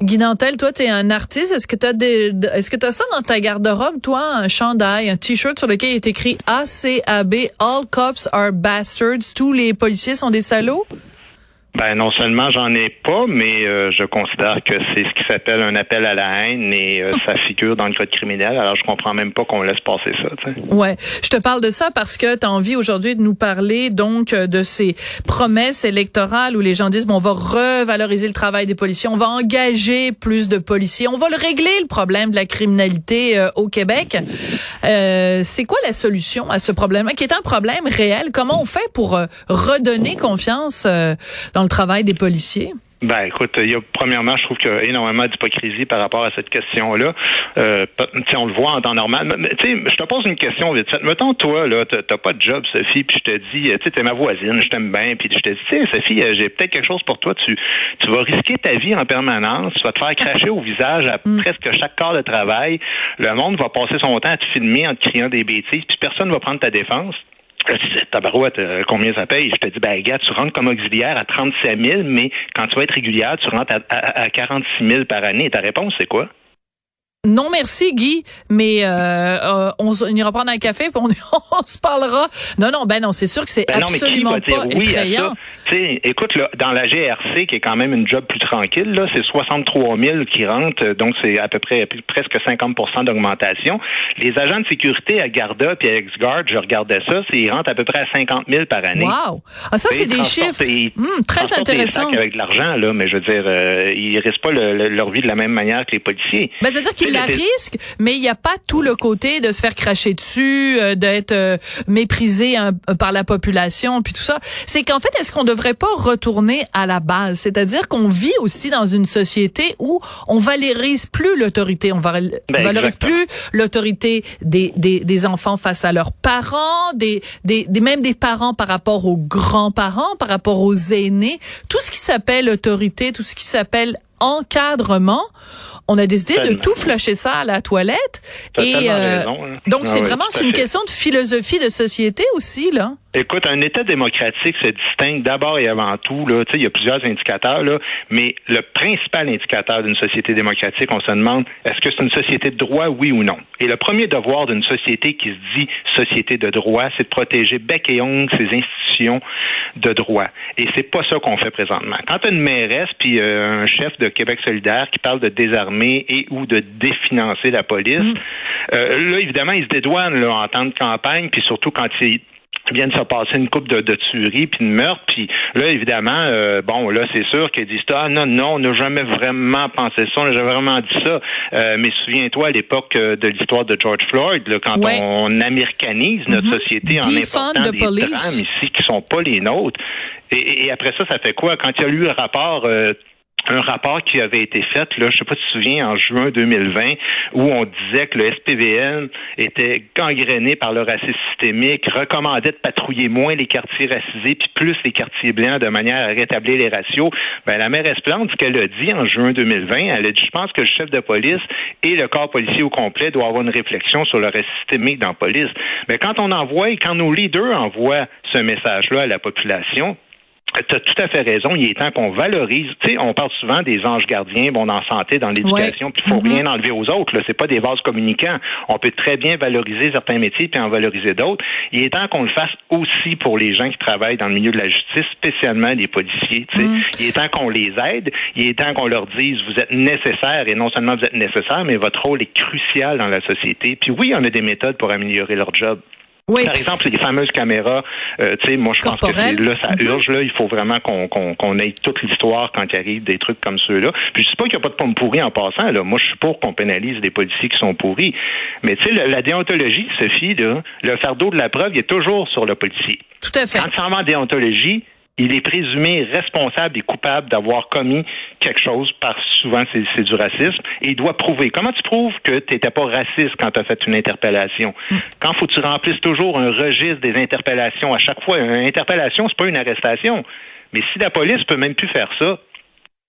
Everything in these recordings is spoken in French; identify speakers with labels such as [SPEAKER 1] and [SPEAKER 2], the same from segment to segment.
[SPEAKER 1] Guy toi, t'es un artiste. Est-ce que t'as des, est-ce que t'as ça dans ta garde-robe, toi, un chandail, un t-shirt sur lequel il est écrit ACAB, All cops are bastards, tous les policiers sont des salauds?
[SPEAKER 2] Ben non seulement j'en ai pas, mais euh, je considère que c'est ce qui s'appelle un appel à la haine et euh, ça figure dans le code criminel. Alors je comprends même pas qu'on laisse passer ça. tu sais.
[SPEAKER 1] Ouais, je te parle de ça parce que tu as envie aujourd'hui de nous parler donc euh, de ces promesses électorales où les gens disent bon, on va revaloriser le travail des policiers, on va engager plus de policiers, on va le régler le problème de la criminalité euh, au Québec. Euh, c'est quoi la solution à ce problème qui est un problème réel? Comment on fait pour euh, redonner confiance euh, dans le travail des policiers?
[SPEAKER 2] Ben écoute, il y a premièrement, je trouve qu'il y a énormément d'hypocrisie par rapport à cette question-là. Euh, on le voit en temps normal. Mais, Tu sais, je te pose une question vite fait. Mettons toi là, t'as pas de job, Sophie, puis je te dis, tu sais, t'es ma voisine, je t'aime bien, puis je te dis, tu sais, Sophie, euh, j'ai peut-être quelque chose pour toi. Tu, tu vas risquer ta vie en permanence. Tu vas te faire cracher au visage à presque chaque quart de travail. Le monde va passer son temps à te filmer en te criant des bêtises, puis personne va prendre ta défense. Là, tu dis, tabarouette, euh, combien ça paye? Je te dis, ben, gars, tu rentres comme auxiliaire à 37 000, mais quand tu vas être régulière, tu rentres à, à, à 46 000 par année. Ta réponse, c'est quoi?
[SPEAKER 1] Non, merci Guy, mais euh, euh, on, on ira prendre un café puis on, on se parlera. Non, non, ben non, c'est sûr que c'est
[SPEAKER 2] Ben non, mais qui
[SPEAKER 1] absolument
[SPEAKER 2] va dire
[SPEAKER 1] pas
[SPEAKER 2] oui
[SPEAKER 1] effrayant.
[SPEAKER 2] à ça? Tu sais, écoute, là, dans la GRC, qui est quand même une job plus tranquille, là, c'est 63 000 qui rentrent, donc c'est à peu près presque 50% d'augmentation. Les agents de sécurité à Garda puis à Ex-Guard, je regardais ça, c'est ils rentrent à peu près à 50 000 par année.
[SPEAKER 1] Wow! Ah, ça, c'est des chiffres hum, très
[SPEAKER 2] des
[SPEAKER 1] intéressants.
[SPEAKER 2] avec de l'argent, là, mais je veux dire, euh, ils risquent pas le- le- leur vie de la même manière que les policiers.
[SPEAKER 1] Ben, c'est-à-dire qu'ils
[SPEAKER 2] Tu
[SPEAKER 1] la risquent, mais il n'y a pas tout le côté de se faire cracher dessus, euh, d'être euh, méprisé hein, par la population, puis tout ça. C'est qu'en fait, est-ce qu'on devrait pas retourner à la base? C'est-à-dire qu'on vit aussi dans une société où on valorise plus l'autorité, on
[SPEAKER 2] Ben,
[SPEAKER 1] valorise plus l'autorité des, des, des enfants face à leurs parents, des, des, des même des parents par rapport aux grands-parents, par rapport aux aînés. Tout ce qui s'appelle autorité, tout ce qui s'appelle encadrement, on a décidé de tout flusher ça à la toilette. Et euh,
[SPEAKER 2] raison, hein.
[SPEAKER 1] donc
[SPEAKER 2] Ah
[SPEAKER 1] c'est
[SPEAKER 2] oui,
[SPEAKER 1] vraiment une question de philosophie de société aussi là.
[SPEAKER 2] Écoute, un État démocratique se distingue d'abord et avant tout, là, tu sais, il y a plusieurs indicateurs, là, mais le principal indicateur d'une société démocratique, on se demande, est-ce que c'est une société de droit, oui ou non? Et le premier devoir d'une société qui se dit société de droit, c'est de protéger bec et ongle ses institutions de droit. Et c'est pas ça qu'on fait présentement. Quand as une mairesse puis euh, un chef de Québec solidaire qui parle de désarmer et ou de définancer la police, euh, là, évidemment, ils se dédouanent là, en temps de campagne, puis surtout quand ils vient de se passer une coupe de, de tueries puis de meurtres puis là évidemment euh, bon là c'est sûr qu'ils disent ah non non on n'a jamais vraiment pensé ça on n'a jamais vraiment dit ça Euh, mais souviens-toi à l'époque euh, de l'histoire de George Floyd là, quand
[SPEAKER 1] Ouais.
[SPEAKER 2] on américanise notre
[SPEAKER 1] Mhm.
[SPEAKER 2] société en important des
[SPEAKER 1] police.
[SPEAKER 2] drames ici qui sont pas les nôtres et, et après ça ça fait quoi? Quand il y a eu le rapport euh, un rapport qui avait été fait, là, je sais pas si tu te souviens, en juin 2020, où on disait que le SPVN était gangréné par le racisme systémique, recommandait de patrouiller moins les quartiers racisés, puis plus les quartiers blancs de manière à rétablir les ratios. Ben, la mairesse Plante, ce qu'elle a dit en juin 2020, elle a dit, je pense que le chef de police et le corps policier au complet doivent avoir une réflexion sur le racisme systémique dans la police. Mais quand on envoie, quand nos leaders envoient ce message-là à la population, tu as tout à fait raison. Il est temps qu'on valorise. Tu sais, on parle souvent des anges gardiens, bon, dans santé, dans l'éducation, puis il faut mm-hmm. rien enlever aux autres. Là, c'est pas des vases communicants. On peut très bien valoriser certains métiers puis en valoriser d'autres. Il est temps qu'on le fasse aussi pour les gens qui travaillent dans le milieu de la justice, spécialement les policiers. Tu sais. Mm. Il est temps qu'on les aide. Il est temps qu'on leur dise vous êtes nécessaires et non seulement vous êtes nécessaires, mais votre rôle est crucial dans la société. Puis oui, on a des méthodes pour améliorer leur job. Par exemple, les fameuses caméras, euh, tu sais, moi je pense que là, ça mhm. urge, là, il faut vraiment qu'on qu'on ait toute l'histoire quand il arrive des trucs comme ceux-là. Puis je sais pas qu'il n'y a pas de pommes pourries en passant, là. Moi, je suis pour qu'on pénalise les policiers qui sont pourris. Mais tu sais, la, déontologie, Sophie, là, le fardeau de la preuve, il est toujours sur le policier.
[SPEAKER 1] Tout à fait.
[SPEAKER 2] Quand tu en déontologie, il est présumé responsable et coupable d'avoir commis quelque chose, parce souvent c'est du racisme, et il doit prouver. Comment tu prouves que tu n'étais pas raciste quand tu as fait une interpellation? Hmm. Quand faut que tu remplisses toujours un registre des interpellations à chaque fois? Une interpellation, c'est pas une arrestation. Mais si la police peut même plus faire ça,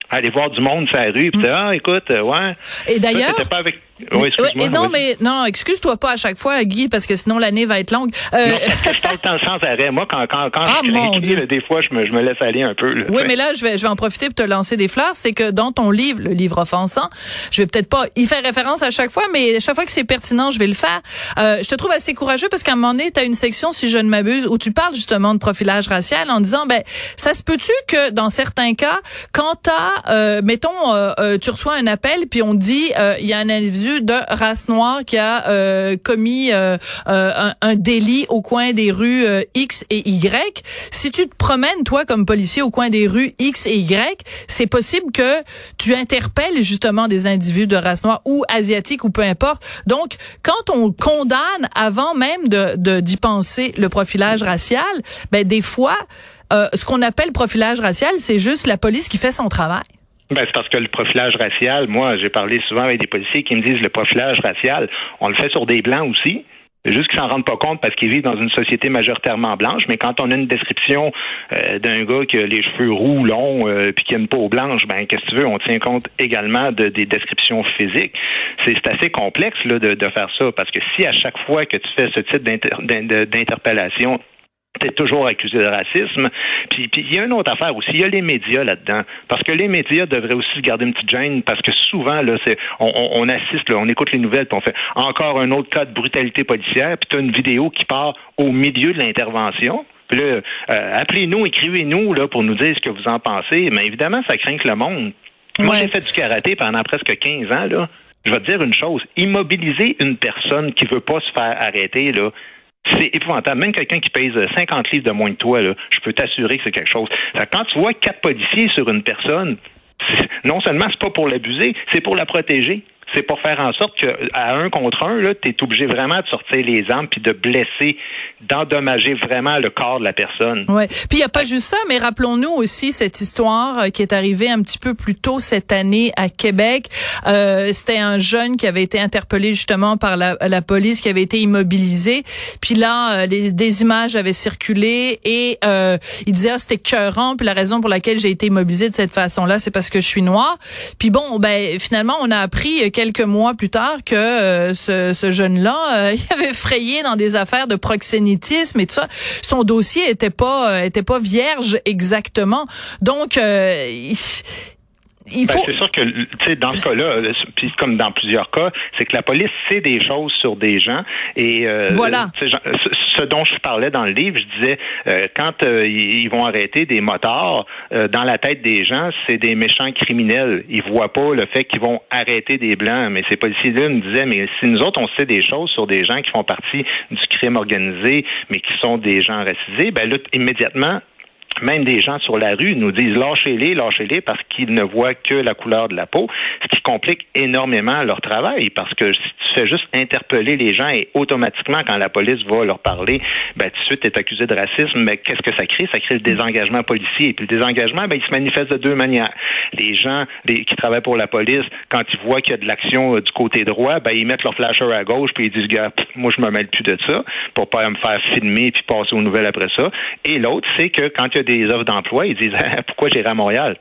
[SPEAKER 2] aller voir du monde sur la rue, puis hmm. ah, écoute, euh, ouais.
[SPEAKER 1] Et d'ailleurs.
[SPEAKER 2] avec
[SPEAKER 1] oui, et non, mais non, excuse-toi pas à chaque fois, Guy, parce que sinon l'année va être longue.
[SPEAKER 2] Euh... Non, je parle sans arrêt. Moi, quand, quand, quand ah, je des fois, je me, je me laisse aller un peu.
[SPEAKER 1] oui, mais là, je vais, je vais en profiter pour te lancer des fleurs. C'est que dans ton livre, le livre offensant, je vais peut-être pas y faire référence à chaque fois, mais chaque fois que c'est pertinent, je vais le faire. Euh, je te trouve assez courageux parce qu'à un moment donné, tu as une section, si je ne m'abuse, où tu parles justement de profilage racial en disant, ben, ça se peut-tu que dans certains cas, quand t'as, euh, mettons, euh, tu reçois un appel, puis on dit, il y a un individu de race noir qui a euh, commis euh, euh, un, délit au coin des rues X et Y. Si tu te promènes, toi, comme policier, au coin des rues X et Y, c'est possible que tu interpelles justement des individus de race noire ou asiatique ou peu importe. Donc, quand on condamne avant même de d'y penser le profilage racial, ben des fois, ce qu'on appelle profilage racial, c'est juste la police qui fait son travail.
[SPEAKER 2] Ben, c'est parce que le profilage racial, moi, j'ai parlé souvent avec des policiers qui me disent le profilage racial, on le fait sur des blancs aussi. Juste qu'ils s'en rendent pas compte parce qu'ils vivent dans une société majoritairement blanche. Mais quand on a une description euh, d'un gars qui a les cheveux roux, longs, euh, puis qui a une peau blanche, ben qu'est-ce que tu veux? On tient compte également de, des descriptions physiques. C'est assez complexe là, de, de faire ça parce que si à chaque fois que tu fais ce type d'interpellation t'es toujours accusé de racisme. Puis il y a une autre affaire aussi, il y a les médias là-dedans. Parce que les médias devraient aussi garder une petite gêne parce que souvent, là, c'est on, on, assiste, là, on écoute les nouvelles, puis on fait encore un autre cas de brutalité policière, puis tu as une vidéo qui part au milieu de l'intervention. Puis là, euh, appelez-nous, écrivez-nous là, pour nous dire ce que vous en pensez. Mais évidemment, ça craint que le monde. Moi, j'ai fait du karaté pendant presque 15 ans. Là. Je vais te dire une chose. Immobiliser une personne qui veut pas se faire arrêter, là, c'est épouvantable. Même quelqu'un qui pèse 50 livres de moins que toi, là, je peux t'assurer que c'est quelque chose. Quand tu vois quatre policiers sur une personne, non seulement c'est pas pour l'abuser, c'est pour la protéger c'est pour faire en sorte qu'à un contre un, tu es obligé vraiment de sortir les armes puis de blesser, d'endommager vraiment le corps de la personne.
[SPEAKER 1] Oui. Puis il n'y a pas juste ça, mais rappelons-nous aussi cette histoire euh, qui est arrivée un petit peu plus tôt cette année à Québec. Euh, C'était un jeune qui avait été interpellé justement par la, la police, qui avait été immobilisé. Puis là, euh, les, des images avaient circulé et euh, il disait ah, c'était cœurant. Puis la raison pour laquelle j'ai été immobilisé de cette façon-là, c'est parce que je suis noir. Puis bon, ben finalement, on a appris quelques mois plus tard que euh, ce, ce jeune-là, euh, il avait frayé dans des affaires de proxénétisme et tout ça. Son dossier était pas euh, était pas vierge exactement. Donc il,
[SPEAKER 2] ben, c'est sûr que, tu sais, dans ce cas-là, puis comme dans plusieurs cas, c'est que la police sait des choses sur des gens et
[SPEAKER 1] euh, voilà.
[SPEAKER 2] ce dont je parlais dans le livre, je disais euh, quand euh, ils vont arrêter des motards, dans la tête des gens, c'est des méchants criminels. Ils voient pas le fait qu'ils vont arrêter des blancs. Mais ces policiers-là me disaient, mais si nous autres on sait des choses sur des gens qui font partie du crime organisé, mais qui sont des gens racisés, ben là immédiatement même des gens sur la rue nous disent lâchez-les, lâchez-les parce qu'ils ne voient que la couleur de la peau, ce qui complique énormément leur travail parce que si tu fais juste interpeller les gens et automatiquement quand la police va leur parler, ben tout de suite tu es accusé de racisme, mais qu'est-ce que ça crée? Ça crée le désengagement policier et puis le désengagement ben il se manifeste de deux manières. Les gens qui travaillent pour la police quand ils voient qu'il y a de l'action euh, du côté droit, ben ils mettent leur flasher à gauche puis ils disent gars, moi je me mêle plus de ça pour pas me faire filmer puis passer aux nouvelles après ça. Et l'autre c'est que quand il y a des offres d'emploi, ils disent pourquoi j'irai à Montréal?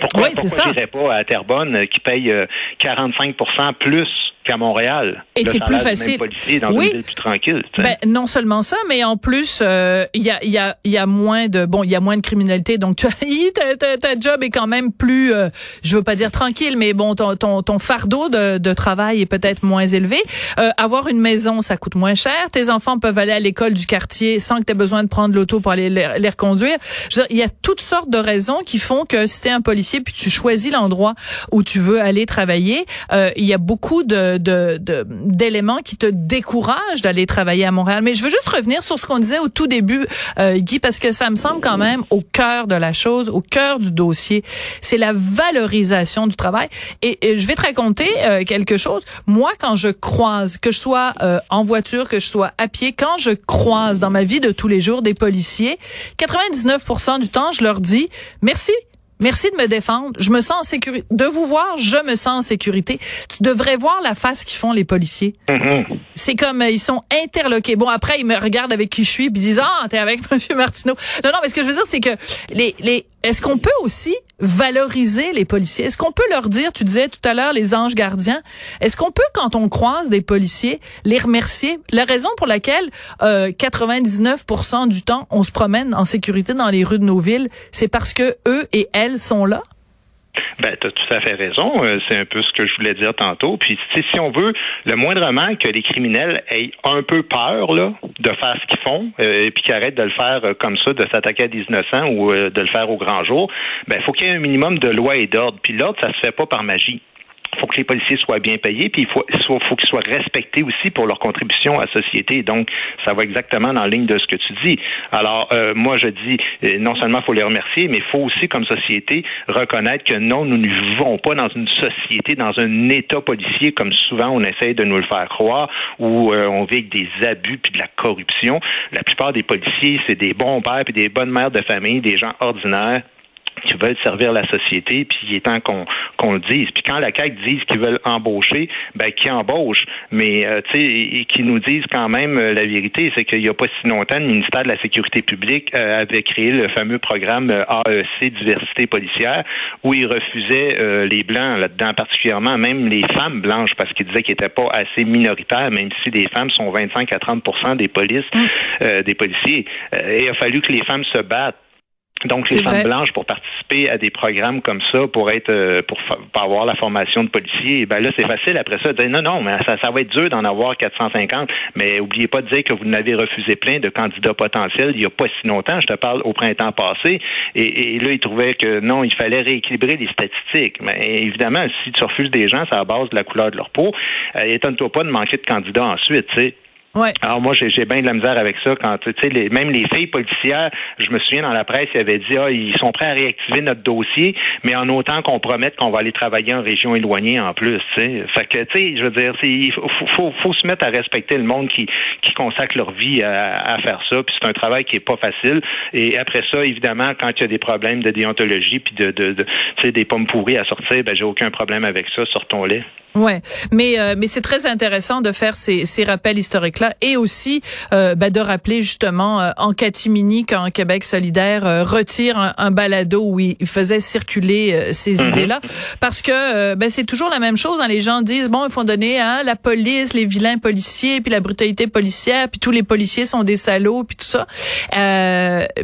[SPEAKER 2] Pourquoi, oui, pourquoi j'irai pas à Terrebonne euh, qui paye 45 euh, plus qu'à Montréal.
[SPEAKER 1] Et c'est plus facile.
[SPEAKER 2] dans oui. une ville plus tranquille.
[SPEAKER 1] Ben, non seulement ça, mais en plus, euh, il y, a, y, a, y a moins de bon, il y a moins de criminalité, donc tu as, ta, ta, job est quand même plus, euh, je veux pas dire tranquille, mais bon, ton, ton, ton fardeau de, de travail est peut-être moins élevé. Euh, avoir une maison, ça coûte moins cher. Tes enfants peuvent aller à l'école du quartier sans que tu aies besoin de prendre l'auto pour aller les, les reconduire. il y a toutes sortes de raisons qui font que si t'es un policier puis tu choisis l'endroit où tu veux aller travailler, euh, il y a beaucoup de d'éléments qui te découragent d'aller travailler à Montréal. Mais je veux juste revenir sur ce qu'on disait au tout début, euh, Guy, parce que ça me semble quand même au cœur de la chose, au cœur du dossier. C'est la valorisation du travail. Et, je vais te raconter euh, quelque chose. Moi, quand je croise, que je sois euh, en voiture, que je sois à pied, quand je croise dans ma vie de tous les jours des policiers, 99% du temps, je leur dis merci Merci de me défendre. Je me sens en sécurité. De vous voir, je me sens en sécurité. Tu devrais voir la face qu'ils font les policiers. Mm-hmm. C'est comme euh, ils sont interloqués. Bon après ils me regardent avec qui je suis puis ils disent ah t'es avec Monsieur Martineau. Non non mais ce que je veux dire c'est que les les est-ce qu'on peut aussi valoriser les policiers? Est-ce qu'on peut leur dire, tu disais tout à l'heure, les anges gardiens, est-ce qu'on peut, quand on croise des policiers, les remercier? La raison pour laquelle euh, 99% du temps, on se promène en sécurité dans les rues de nos villes, c'est parce que eux et elles sont là?
[SPEAKER 2] Ben, tu as tout à fait raison. Euh, c'est un peu ce que je voulais dire tantôt. Puis, si on veut, le moindrement que les criminels aient un peu peur là, de faire ce qu'ils font, euh, et puis qu'ils arrêtent de le faire euh, comme ça, de s'attaquer à des innocents ou de le faire au grand jour, ben, il faut qu'il y ait un minimum de loi et d'ordre. Puis l'ordre, ça se fait pas par magie faut que les policiers soient bien payés, puis il faut, faut qu'ils soient respectés aussi pour leur contribution à la société. Donc, ça va exactement dans la ligne de ce que tu dis. Alors, euh, moi, je dis, euh, non seulement faut les remercier, mais il faut aussi, comme société, reconnaître que non, nous ne vivons pas dans une société, dans un État policier, comme souvent on essaye de nous le faire croire, où euh, on vit avec des abus puis de la corruption. La plupart des policiers, c'est des bons pères puis des bonnes mères de famille, des gens ordinaires qui veulent servir la société, puis il est temps qu'on qu'on le dise. Puis quand la CAQ disent qu'ils veulent embaucher, ben qui embauche, mais euh, tu sais, et, qui nous disent quand même euh, la vérité, c'est qu'il n'y a pas si longtemps, le ministère de la Sécurité publique euh, avait créé le fameux programme AEC diversité policière, où il refusait les blancs là-dedans, particulièrement même les femmes blanches, parce qu'il disait qu'ils n'étaient pas assez minoritaires, même si les femmes sont 25 à 30 des polices, mmh. des policiers. et il a fallu que les femmes se battent donc, les femmes blanches pour participer à des programmes comme ça, pour être, euh, pour, avoir la formation de policier, ben là, c'est facile après ça de dire non, non, mais ça, ça va être dur d'en avoir 450. Mais oubliez pas de dire que vous n'avez refusé plein de candidats potentiels il n'y a pas si longtemps. Je te parle au printemps passé. Et, là, ils trouvaient que non, il fallait rééquilibrer les statistiques. Mais évidemment, si tu refuses des gens, c'est à base de la couleur de leur peau. Euh, étonne-toi pas de manquer de candidats ensuite, tu sais. Alors moi, j'ai bien de la misère avec ça. Quand tu sais, les, même les filles policières, je me souviens dans la presse, ils avaient dit ah ils sont prêts à réactiver notre dossier, mais en autant qu'on promette qu'on va aller travailler en région éloignée en plus. sais. Fait que tu sais, je veux dire, il faut, faut, se mettre à respecter le monde qui qui consacre leur vie à, faire ça. Puis c'est un travail qui est pas facile. Et après ça, évidemment, quand il y a des problèmes de déontologie puis de, de, de tu sais des pommes pourries à sortir, ben j'ai aucun problème avec ça. Sortons-les.
[SPEAKER 1] Ouais, mais euh, mais c'est très intéressant de faire ces, ces rappels historiques là et aussi euh, ben, de rappeler justement euh, en catimini quand Québec solidaire retire un, balado où il, faisait circuler ces mhm. idées là parce que ben c'est toujours la même chose. Hein, les gens disent bon il faut donner à hein, la police, les vilains policiers, puis la brutalité policière, puis tous les policiers sont des salauds, puis tout ça.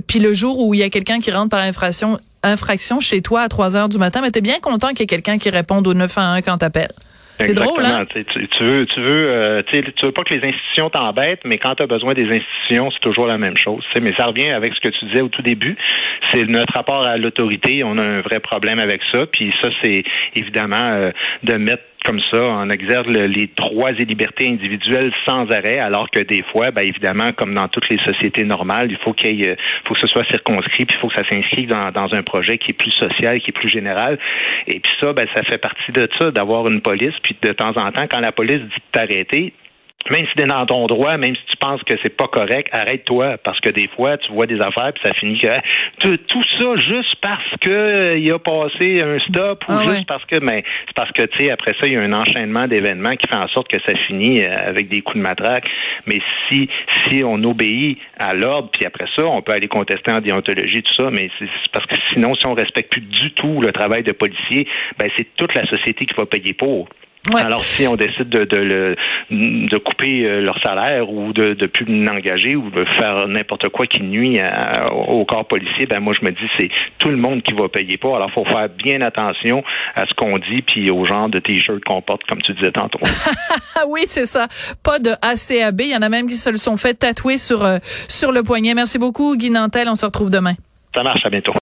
[SPEAKER 1] puis le jour où il y a quelqu'un qui rentre par infraction infraction chez toi à 3 heures du matin, mais t'es bien content qu'il y ait quelqu'un qui réponde au 911 quand t'appelles. Drôle, hein? Tu,
[SPEAKER 2] veux, tu veux, euh, tu veux pas que les institutions t'embêtent, mais quand tu as besoin des institutions, c'est toujours la même chose. Mais ça revient avec ce que tu disais au tout début. C'est notre rapport à l'autorité. On a un vrai problème avec ça. Puis ça, c'est évidemment euh, de mettre comme ça, on exerce les droits et libertés individuelles sans arrêt, alors que des fois, ben, évidemment, comme dans toutes les sociétés normales, il faut qu'il euh, faut que ce soit circonscrit, puis il faut que ça s'inscrive dans, un projet qui est plus social, qui est plus général. Et puis ça, ben, ça fait partie de ça, d'avoir une police, puis de temps en temps, quand la police dit t'arrêter, même si tu es dans ton droit, même si tu penses que c'est pas correct, arrête-toi parce que des fois tu vois des affaires puis ça finit que tout, tout ça juste parce que il a passé un stop ou ah juste parce que mais c'est parce que tu sais après ça il y a un enchaînement d'événements qui fait en sorte que ça finit euh, avec des coups de matraque. Mais si si on obéit à l'ordre puis après ça on peut aller contester en déontologie tout ça, mais c'est parce que sinon si on respecte plus du tout le travail de policier, ben c'est toute la société qui va payer pour. Alors, si on décide de, de, de couper euh, leur salaire ou de ne plus l'engager ou de faire n'importe quoi qui nuit au corps policier, ben moi, je me dis, c'est tout le monde qui va payer pour. Alors, faut faire bien attention à ce qu'on dit puis au genre de T-shirt qu'on porte, comme tu disais tantôt.
[SPEAKER 1] oui, c'est ça. Pas de ACAB. Il y en a même qui se le sont fait tatouer sur, euh, sur le poignet. Merci beaucoup, Guy Nantel. On se retrouve demain.
[SPEAKER 2] Ça marche. À bientôt.